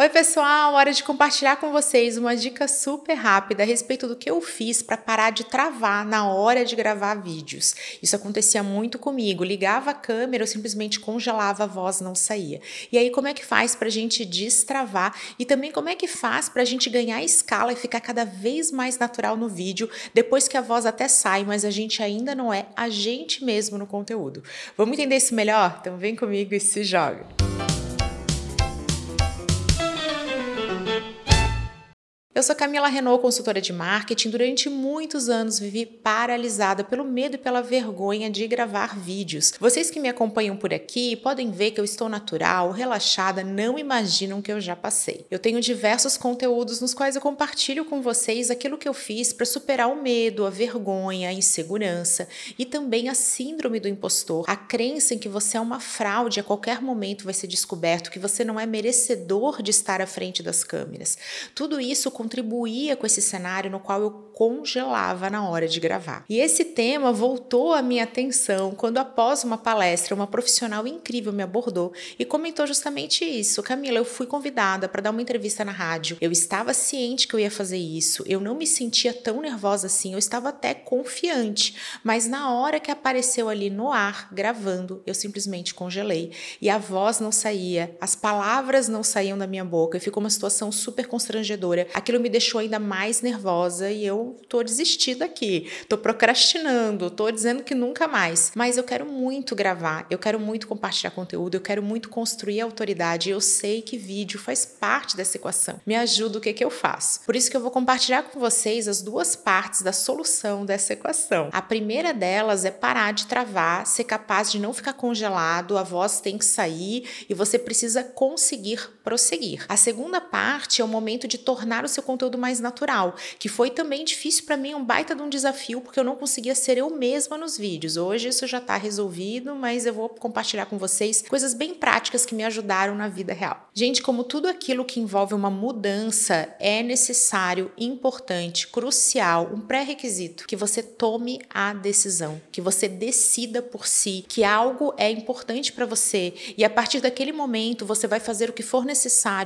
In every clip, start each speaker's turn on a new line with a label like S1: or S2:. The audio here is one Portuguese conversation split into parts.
S1: Oi, pessoal! Hora de compartilhar com vocês uma dica super rápida a respeito do que eu fiz para parar de travar na hora de gravar vídeos. Isso acontecia muito comigo. Ligava a câmera, eu simplesmente congelava a voz, não saía. E aí, como é que faz para a gente destravar? E também, como é que faz para a gente ganhar escala e ficar cada vez mais natural no vídeo, depois que a voz até sai, mas a gente ainda não é a gente mesmo no conteúdo? Vamos entender isso melhor? Então, vem comigo e se joga! Eu sou Camila Renault, consultora de marketing. Durante muitos anos vivi paralisada pelo medo e pela vergonha de gravar vídeos. Vocês que me acompanham por aqui podem ver que eu estou natural, relaxada, não imaginam que eu já passei. Eu tenho diversos conteúdos nos quais eu compartilho com vocês aquilo que eu fiz para superar o medo, a vergonha, a insegurança e também a síndrome do impostor, a crença em que você é uma fraude, a qualquer momento vai ser descoberto que você não é merecedor de estar à frente das câmeras. Tudo isso com contribuía com esse cenário no qual eu congelava na hora de gravar. E esse tema voltou à minha atenção quando, após uma palestra, uma profissional incrível me abordou e comentou justamente isso. Camila, eu fui convidada para dar uma entrevista na rádio. Eu estava ciente que eu ia fazer isso. Eu não me sentia tão nervosa assim. Eu estava até confiante. Mas na hora que apareceu ali no ar, gravando, eu simplesmente congelei. E a voz não saía, as palavras não saíam da minha boca e ficou uma situação super constrangedora. Aquilo aquilo me deixou ainda mais nervosa e eu tô desistindo aqui, tô procrastinando, tô dizendo que nunca mais. Mas eu quero muito gravar, eu quero muito compartilhar conteúdo, eu quero muito construir autoridade. Eu sei que vídeo faz parte dessa equação. Me ajuda o que que eu faço. Por isso que eu vou compartilhar com vocês as duas partes da solução dessa equação. A primeira delas é parar de travar, ser capaz de não ficar congelado, a voz tem que sair e você precisa conseguir prosseguir. A segunda parte é o momento de tornar o seu conteúdo mais natural, que foi também difícil para mim, um baita de um desafio, porque eu não conseguia ser eu mesma nos vídeos. Hoje isso já está resolvido, mas eu vou compartilhar com vocês coisas bem práticas que me ajudaram na vida real. Gente, como tudo aquilo que envolve uma mudança, é necessário, importante, crucial, um pré-requisito que você tome a decisão, que você decida por si que algo é importante para você e a partir daquele momento você vai fazer o que for necessário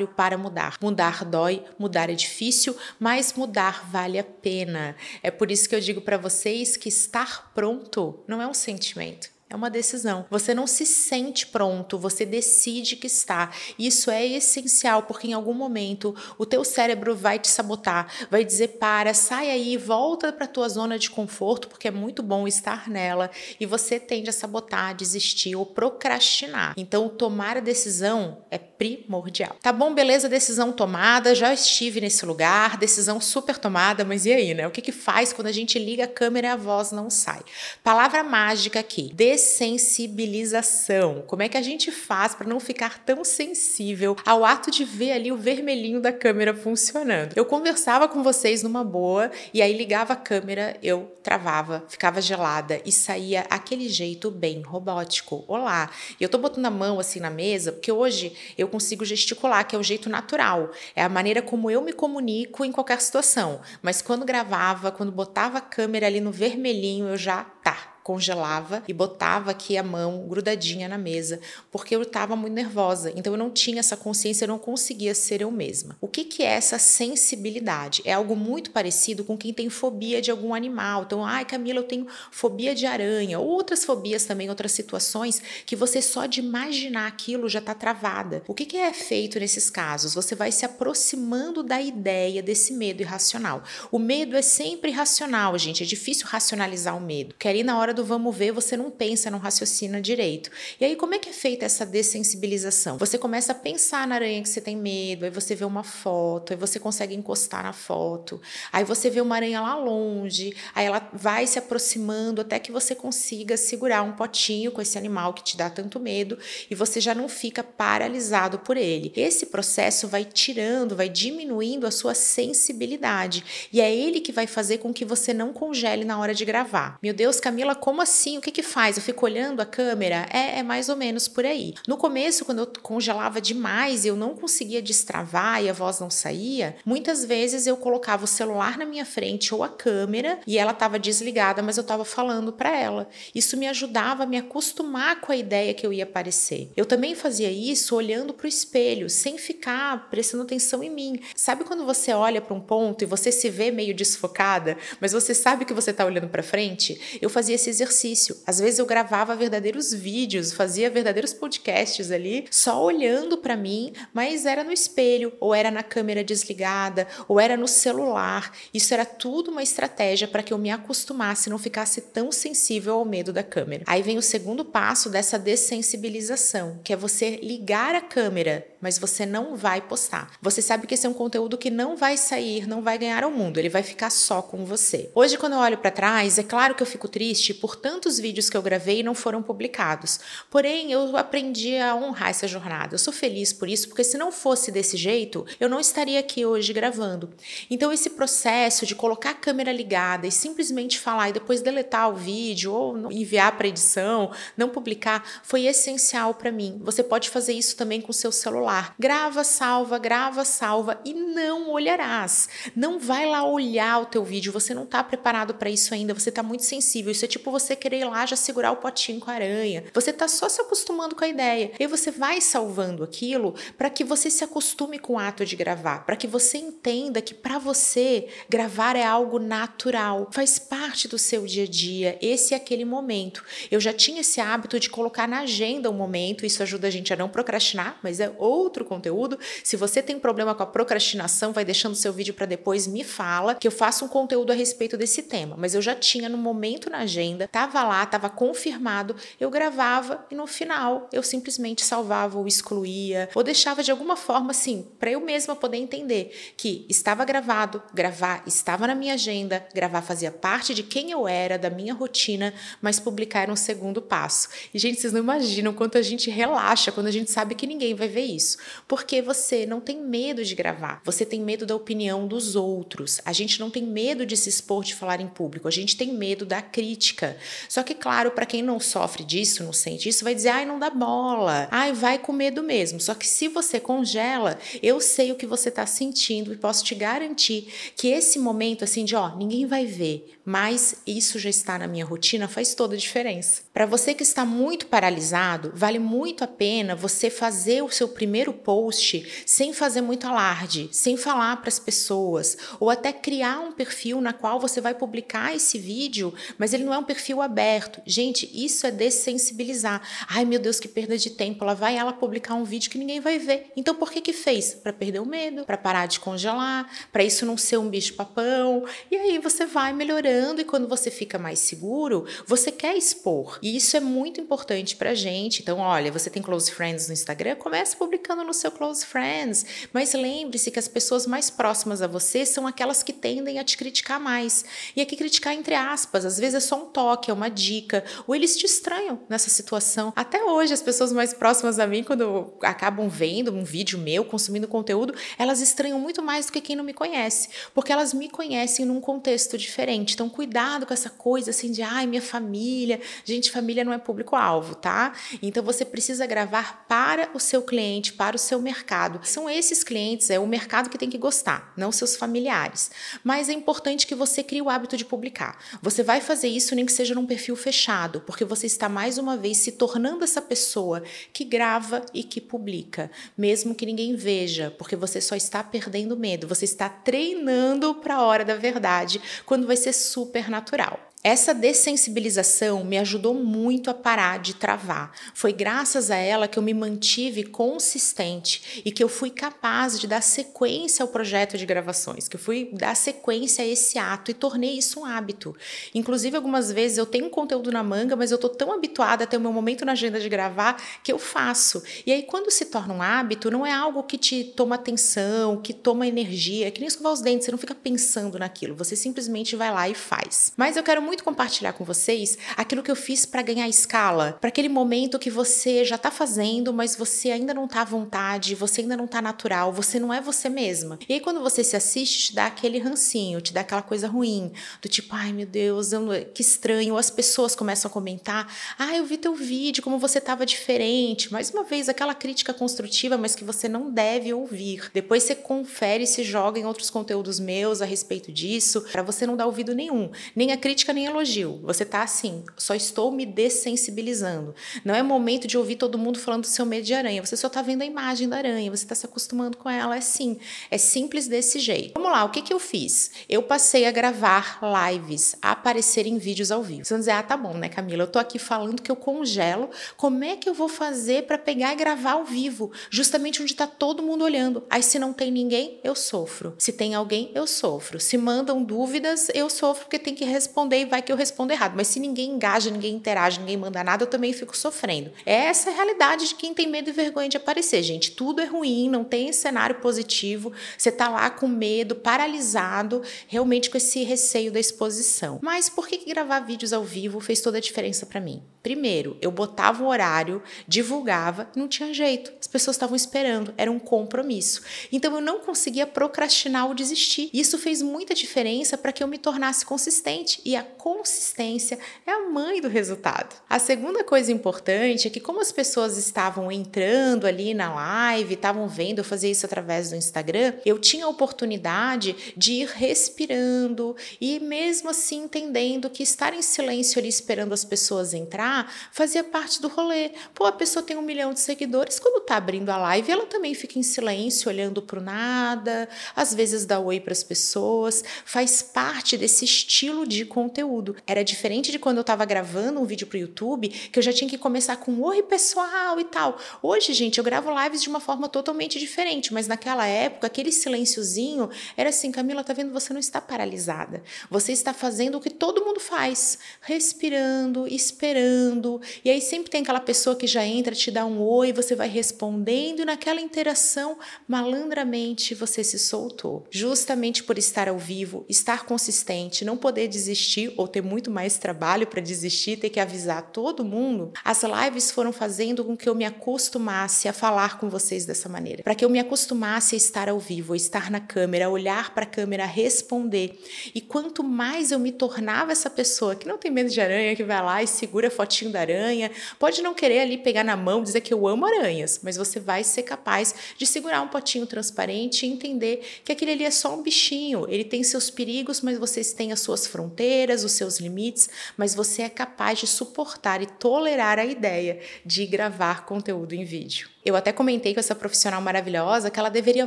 S1: para mudar. Mudar dói, mudar é difícil, mas mudar vale a pena. É por isso que eu digo para vocês que estar pronto não é um sentimento. É uma decisão. Você não se sente pronto, você decide que está. Isso é essencial, porque em algum momento o teu cérebro vai te sabotar, vai dizer para, sai aí, volta para tua zona de conforto, porque é muito bom estar nela, e você tende a sabotar, desistir ou procrastinar. Então, tomar a decisão é primordial. Tá bom, beleza, decisão tomada, já estive nesse lugar, decisão super tomada, mas e aí, né? O que que faz quando a gente liga a câmera e a voz não sai? Palavra mágica aqui, dessensibilização. Como é que a gente faz para não ficar tão sensível ao ato de ver ali o vermelhinho da câmera funcionando? Eu conversava com vocês numa boa e aí ligava a câmera, eu travava, ficava gelada e saía aquele jeito bem robótico. Olá. E eu tô botando a mão assim na mesa porque hoje eu consigo gesticular, que é o jeito natural. É a maneira como eu me comunico em qualquer situação. Mas quando gravava, quando botava a câmera ali no vermelhinho, eu já tá, congelava e botava aqui a mão grudadinha na mesa, porque eu estava muito nervosa. Então eu não tinha essa consciência, eu não conseguia ser eu mesma. O que, que é essa sensibilidade? É algo muito parecido com quem tem fobia de algum animal. Então, ai, Camila, eu tenho fobia de aranha, outras fobias também, outras situações que você só de imaginar aquilo já está travada. O que, que é feito nesses casos? Você vai se aproximando da ideia desse medo irracional. O medo é sempre irracional, gente. É difícil racionalizar o medo. Quer ir na hora hora do vamos ver, você não pensa, não raciocina direito. E aí, como é que é feita essa dessensibilização? Você começa a pensar na aranha que você tem medo, aí você vê uma foto, aí você consegue encostar na foto, aí você vê uma aranha lá longe, aí ela vai se aproximando até que você consiga segurar um potinho com esse animal que te dá tanto medo e você já não fica paralisado por ele. Esse processo vai tirando, vai diminuindo a sua sensibilidade e é ele que vai fazer com que você não congele na hora de gravar. Meu Deus, Camila, como assim? O que que faz? Eu fico olhando a câmera? É, é mais ou menos por aí. No começo, quando eu congelava demais eu não conseguia destravar e a voz não saía, muitas vezes eu colocava o celular na minha frente ou a câmera e ela estava desligada, mas eu estava falando para ela. Isso me ajudava a me acostumar com a ideia que eu ia aparecer. Eu também fazia isso olhando para o espelho, sem ficar prestando atenção em mim. Sabe quando você olha para um ponto e você se vê meio desfocada, mas você sabe que você está olhando para frente? Eu fazia esse exercício. Às vezes eu gravava verdadeiros vídeos, fazia verdadeiros podcasts ali, só olhando para mim, mas era no espelho, ou era na câmera desligada, ou era no celular. Isso era tudo uma estratégia para que eu me acostumasse e não ficasse tão sensível ao medo da câmera. Aí vem o segundo passo dessa dessensibilização, que é você ligar a câmera, mas você não vai postar. Você sabe que esse é um conteúdo que não vai sair, não vai ganhar ao mundo, ele vai ficar só com você. Hoje, quando eu olho para trás, é claro que eu fico triste por tantos vídeos que eu gravei e não foram publicados. Porém, eu aprendi a honrar essa jornada. Eu sou feliz por isso, porque se não fosse desse jeito, eu não estaria aqui hoje gravando. Então, esse processo de colocar a câmera ligada e simplesmente falar e depois deletar o vídeo ou enviar para edição, não publicar, foi essencial para mim. Você pode fazer isso também com seu celular. Grava, salva, grava, salva e não olharás. Não vai lá olhar o teu vídeo, você não está preparado para isso ainda, você está muito sensível. Isso é tipo você querer ir lá já segurar o potinho com a aranha. Você está só se acostumando com a ideia. E você vai salvando aquilo para que você se acostume com o ato de gravar, para que você entenda que para você gravar é algo natural, faz parte do seu dia a dia. Esse é aquele momento. Eu já tinha esse hábito de colocar na agenda um momento, isso ajuda a gente a não procrastinar, mas é outro conteúdo. Se você tem problema com a procrastinação, vai deixando seu vídeo para depois, me fala que eu faço um conteúdo a respeito desse tema. Mas eu já tinha no momento na agenda, tava lá, tava confirmado, eu gravava e no final eu simplesmente salvava ou excluía ou deixava de alguma forma assim, para eu mesma poder entender que estava gravado, gravar estava na minha agenda, gravar fazia parte de quem eu era, da minha rotina, mas publicar era um segundo passo. E gente, vocês não imaginam quanto a gente relaxa quando a gente sabe que ninguém vai ver isso, porque você não tem medo de gravar, você tem medo da opinião dos outros. A gente não tem medo de se expor, de falar em público, a gente tem medo da crítica. Só que, claro, para quem não sofre disso, não sente isso, vai dizer, ai, não dá bola, ai, vai com medo mesmo. Só que se você congela, eu sei o que você está sentindo e posso te garantir que esse momento, assim, de ó, ninguém vai ver, mas isso já está na minha rotina, faz toda a diferença. Para você que está muito paralisado, vale muito a pena você fazer o seu primeiro post sem fazer muito alarde, sem falar para as pessoas, ou até criar um perfil na qual você vai publicar esse vídeo, mas ele não é um perfil aberto. Gente, isso é dessensibilizar. Ai, meu Deus, que perda de tempo. Lá vai ela publicar um vídeo que ninguém vai ver. Então, por que que fez? Para perder o medo, para parar de congelar, para isso não ser um bicho-papão. E aí você vai melhorando e quando você fica mais seguro, você quer expor. E isso é muito importante pra gente. Então, olha, você tem close friends no Instagram, comece publicando no seu close friends, mas lembre-se que as pessoas mais próximas a você são aquelas que tendem a te criticar mais. E aqui criticar entre aspas, às vezes é só um toque, é uma dica, ou eles te estranham nessa situação. Até hoje as pessoas mais próximas a mim quando acabam vendo um vídeo meu, consumindo conteúdo, elas estranham muito mais do que quem não me conhece, porque elas me conhecem num contexto diferente. Então, cuidado com essa coisa assim de, ai, minha família. Gente, família não é público-alvo, tá? Então, você precisa gravar para o seu cliente, para o seu mercado. São esses clientes, é o mercado que tem que gostar, não seus familiares. Mas é importante que você crie o hábito de publicar. Você vai fazer isso nem que seja num perfil fechado, porque você está mais uma vez se tornando essa pessoa que grava e que publica, mesmo que ninguém veja, porque você só está perdendo medo, você está treinando para a hora da verdade, quando vai ser super natural. Essa dessensibilização me ajudou muito a parar de travar. Foi graças a ela que eu me mantive consistente e que eu fui capaz de dar sequência ao projeto de gravações, que eu fui dar sequência a esse ato e tornei isso um hábito. Inclusive, algumas vezes eu tenho conteúdo na manga, mas eu tô tão habituada a ter o meu momento na agenda de gravar que eu faço. E aí, quando se torna um hábito, não é algo que te toma atenção, que toma energia, é que nem escovar os dentes, você não fica pensando naquilo, você simplesmente vai lá e faz. Mas eu quero muito muito compartilhar com vocês aquilo que eu fiz para ganhar escala, para aquele momento que você já tá fazendo, mas você ainda não tá à vontade, você ainda não tá natural, você não é você mesma. E aí quando você se assiste, te dá aquele rancinho, te dá aquela coisa ruim, do tipo, ai meu Deus, eu, que estranho. As pessoas começam a comentar, ah, eu vi teu vídeo, como você tava diferente. Mais uma vez, aquela crítica construtiva, mas que você não deve ouvir. Depois você confere se joga em outros conteúdos meus a respeito disso, para você não dar ouvido nenhum, nem a crítica nem elogio. Você tá assim, só estou me dessensibilizando. Não é momento de ouvir todo mundo falando do seu medo de aranha. Você só tá vendo a imagem da aranha, você tá se acostumando com ela, é sim. É simples desse jeito. Vamos lá, o que que eu fiz? Eu passei a gravar lives, a aparecer em vídeos ao vivo. Você vai dizer, ah, tá bom, né, Camila? Eu tô aqui falando que eu congelo. Como é que eu vou fazer para pegar e gravar ao vivo? Justamente onde tá todo mundo olhando. Aí se não tem ninguém, eu sofro. Se tem alguém, eu sofro. Se mandam dúvidas, eu sofro porque tem que responder e vai que eu respondo errado. Mas se ninguém engaja, ninguém interage, ninguém manda nada, eu também fico sofrendo. Essa é a realidade de quem tem medo e vergonha de aparecer, gente. Tudo é ruim, não tem cenário positivo. Você tá lá com medo, paralisado, realmente com esse receio da exposição. Mas por que, que gravar vídeos ao vivo fez toda a diferença para mim? Primeiro, eu botava o horário, divulgava, não tinha jeito. As pessoas estavam esperando, era um compromisso. Então eu não conseguia procrastinar ou desistir. Isso fez muita diferença para que eu me tornasse consistente e a consistência é a mãe do resultado. A segunda coisa importante é que como as pessoas estavam entrando ali na live, estavam vendo eu fazer isso através do Instagram, eu tinha a oportunidade de ir respirando e mesmo assim entendendo que estar em silêncio ali esperando as pessoas entrar fazia parte do rolê. Pô, a pessoa tem um milhão de seguidores, quando tá abrindo a live, ela também fica em silêncio, olhando pro nada, às vezes dá oi para as pessoas, faz parte desse estilo de conteúdo. Era diferente de quando eu tava gravando um vídeo pro YouTube, que eu já tinha que começar com oi pessoal e tal. Hoje, gente, eu gravo lives de uma forma totalmente diferente, mas naquela época, aquele silenciozinho era assim, Camila, tá vendo? Você não está paralisada. Você está fazendo o que todo mundo faz, respirando, esperando e aí sempre tem aquela pessoa que já entra, te dá um oi, você vai respondendo, e naquela interação, malandramente, você se soltou. Justamente por estar ao vivo, estar consistente, não poder desistir ou ter muito mais trabalho para desistir, ter que avisar todo mundo, as lives foram fazendo com que eu me acostumasse a falar com vocês dessa maneira. Para que eu me acostumasse a estar ao vivo, a estar na câmera, a olhar para a câmera, a responder. E quanto mais eu me tornava essa pessoa que não tem medo de aranha, que vai lá e segura a fotinho da aranha. Pode não querer ali pegar na mão, dizer que eu amo aranhas, mas você vai ser capaz de segurar um potinho transparente e entender que aquele ali é só um bichinho. Ele tem seus perigos, mas vocês têm as suas fronteiras, seus limites, mas você é capaz de suportar e tolerar a ideia de gravar conteúdo em vídeo. Eu até comentei com essa profissional maravilhosa que ela deveria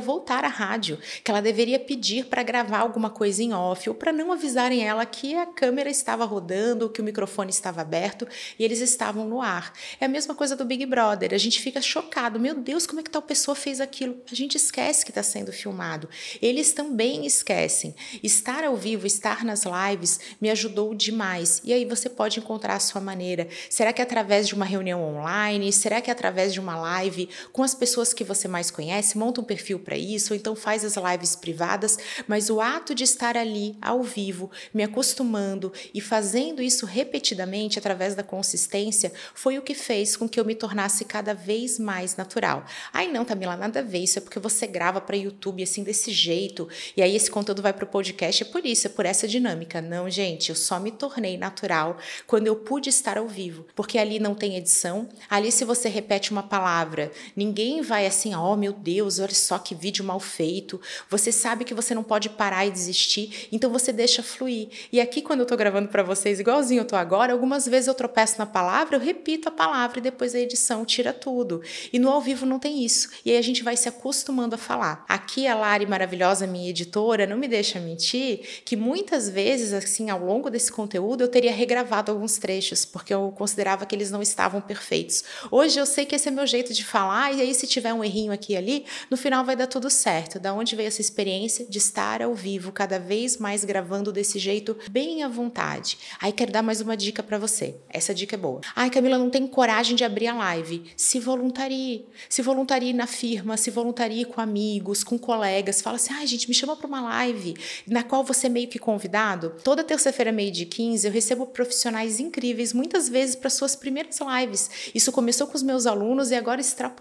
S1: voltar à rádio, que ela deveria pedir para gravar alguma coisa em off ou para não avisarem ela que a câmera estava rodando, que o microfone estava aberto e eles estavam no ar. É a mesma coisa do Big Brother. A gente fica chocado. Meu Deus, como é que tal pessoa fez aquilo? A gente esquece que está sendo filmado. Eles também esquecem. Estar ao vivo, estar nas lives me ajudou demais. E aí você pode encontrar a sua maneira. Será que é através de uma reunião online? Será que é através de uma live? Com as pessoas que você mais conhece, monta um perfil para isso, ou então faz as lives privadas, mas o ato de estar ali ao vivo, me acostumando e fazendo isso repetidamente através da consistência, foi o que fez com que eu me tornasse cada vez mais natural. Ai não, Tamila, nada a ver, isso é porque você grava para YouTube assim desse jeito, e aí esse conteúdo vai para o podcast, é por isso, é por essa dinâmica. Não, gente, eu só me tornei natural quando eu pude estar ao vivo, porque ali não tem edição, ali se você repete uma palavra Ninguém vai assim, oh meu Deus, olha só que vídeo mal feito. Você sabe que você não pode parar e desistir, então você deixa fluir. E aqui, quando eu tô gravando para vocês, igualzinho eu tô agora, algumas vezes eu tropeço na palavra, eu repito a palavra e depois a edição tira tudo. E no ao vivo não tem isso. E aí a gente vai se acostumando a falar. Aqui a Lari maravilhosa, minha editora, não me deixa mentir que muitas vezes, assim, ao longo desse conteúdo, eu teria regravado alguns trechos, porque eu considerava que eles não estavam perfeitos. Hoje eu sei que esse é meu jeito de falar falar, e aí se tiver um errinho aqui e ali, no final vai dar tudo certo. Da onde veio essa experiência de estar ao vivo, cada vez mais gravando desse jeito, bem à vontade. Aí quero dar mais uma dica para você. Essa dica é boa. Ai, Camila, não tem coragem de abrir a live. Se voluntarie. Se voluntarie na firma, se voluntarie com amigos, com colegas. Fala assim: ai, gente, me chama para uma live na qual você é meio que convidado. Toda terça-feira, meio de 15, eu recebo profissionais incríveis, muitas vezes para suas primeiras lives. Isso começou com os meus alunos e agora extrapolou.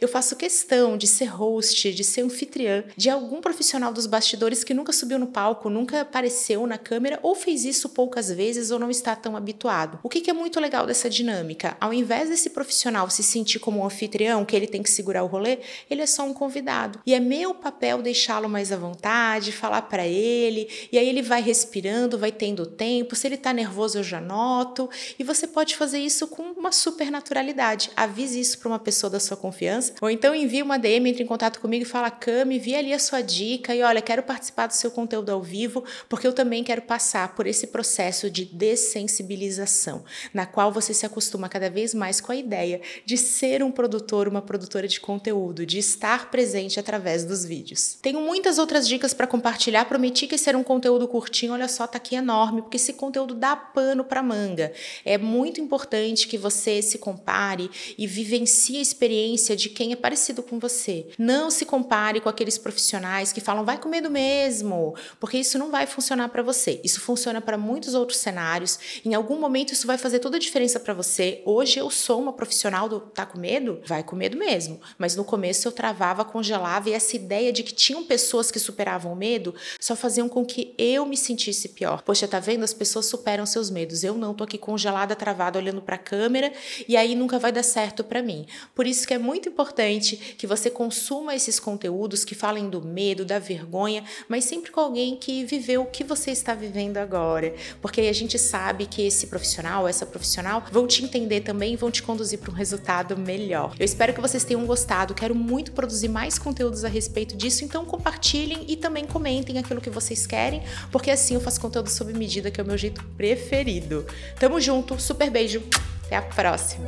S1: Eu faço questão de ser host, de ser anfitriã de algum profissional dos bastidores que nunca subiu no palco, nunca apareceu na câmera ou fez isso poucas vezes ou não está tão habituado. O que, que é muito legal dessa dinâmica? Ao invés desse profissional se sentir como um anfitrião, que ele tem que segurar o rolê, ele é só um convidado. E é meu papel deixá-lo mais à vontade, falar para ele, e aí ele vai respirando, vai tendo tempo. Se ele está nervoso, eu já noto. E você pode fazer isso com uma super naturalidade. Avise isso para uma pessoa da sua confiança, ou então envie uma DM, entre em contato comigo e fala: Cami, vi ali a sua dica e olha, quero participar do seu conteúdo ao vivo, porque eu também quero passar por esse processo de dessensibilização, na qual você se acostuma cada vez mais com a ideia de ser um produtor, uma produtora de conteúdo, de estar presente através dos vídeos. Tenho muitas outras dicas para compartilhar, prometi que ser um conteúdo curtinho, olha só, tá aqui enorme, porque esse conteúdo dá pano para manga. É muito importante que você se compare e vivencie a experiência de quem é parecido com você. Não se compare com aqueles profissionais que falam vai com medo mesmo, porque isso não vai funcionar para você. Isso funciona para muitos outros cenários. Em algum momento isso vai fazer toda a diferença para você. Hoje eu sou uma profissional do tá com medo? Vai com medo mesmo. Mas no começo eu travava, congelava e essa ideia de que tinham pessoas que superavam o medo só faziam com que eu me sentisse pior. Poxa, tá vendo? As pessoas superam seus medos. Eu não tô aqui congelada, travada, olhando para a câmera e aí nunca vai dar certo para mim. Por isso que é muito importante que você consuma esses conteúdos que falem do medo, da vergonha, mas sempre com alguém que viveu o que você está vivendo agora, porque aí a gente sabe que esse profissional, essa profissional vão te entender também e vão te conduzir para um resultado melhor. Eu espero que vocês tenham gostado. Quero muito produzir mais conteúdos a respeito disso, então compartilhem e também comentem aquilo que vocês querem, porque assim eu faço conteúdo sob medida, que é o meu jeito preferido. Tamo junto, super beijo, até a próxima.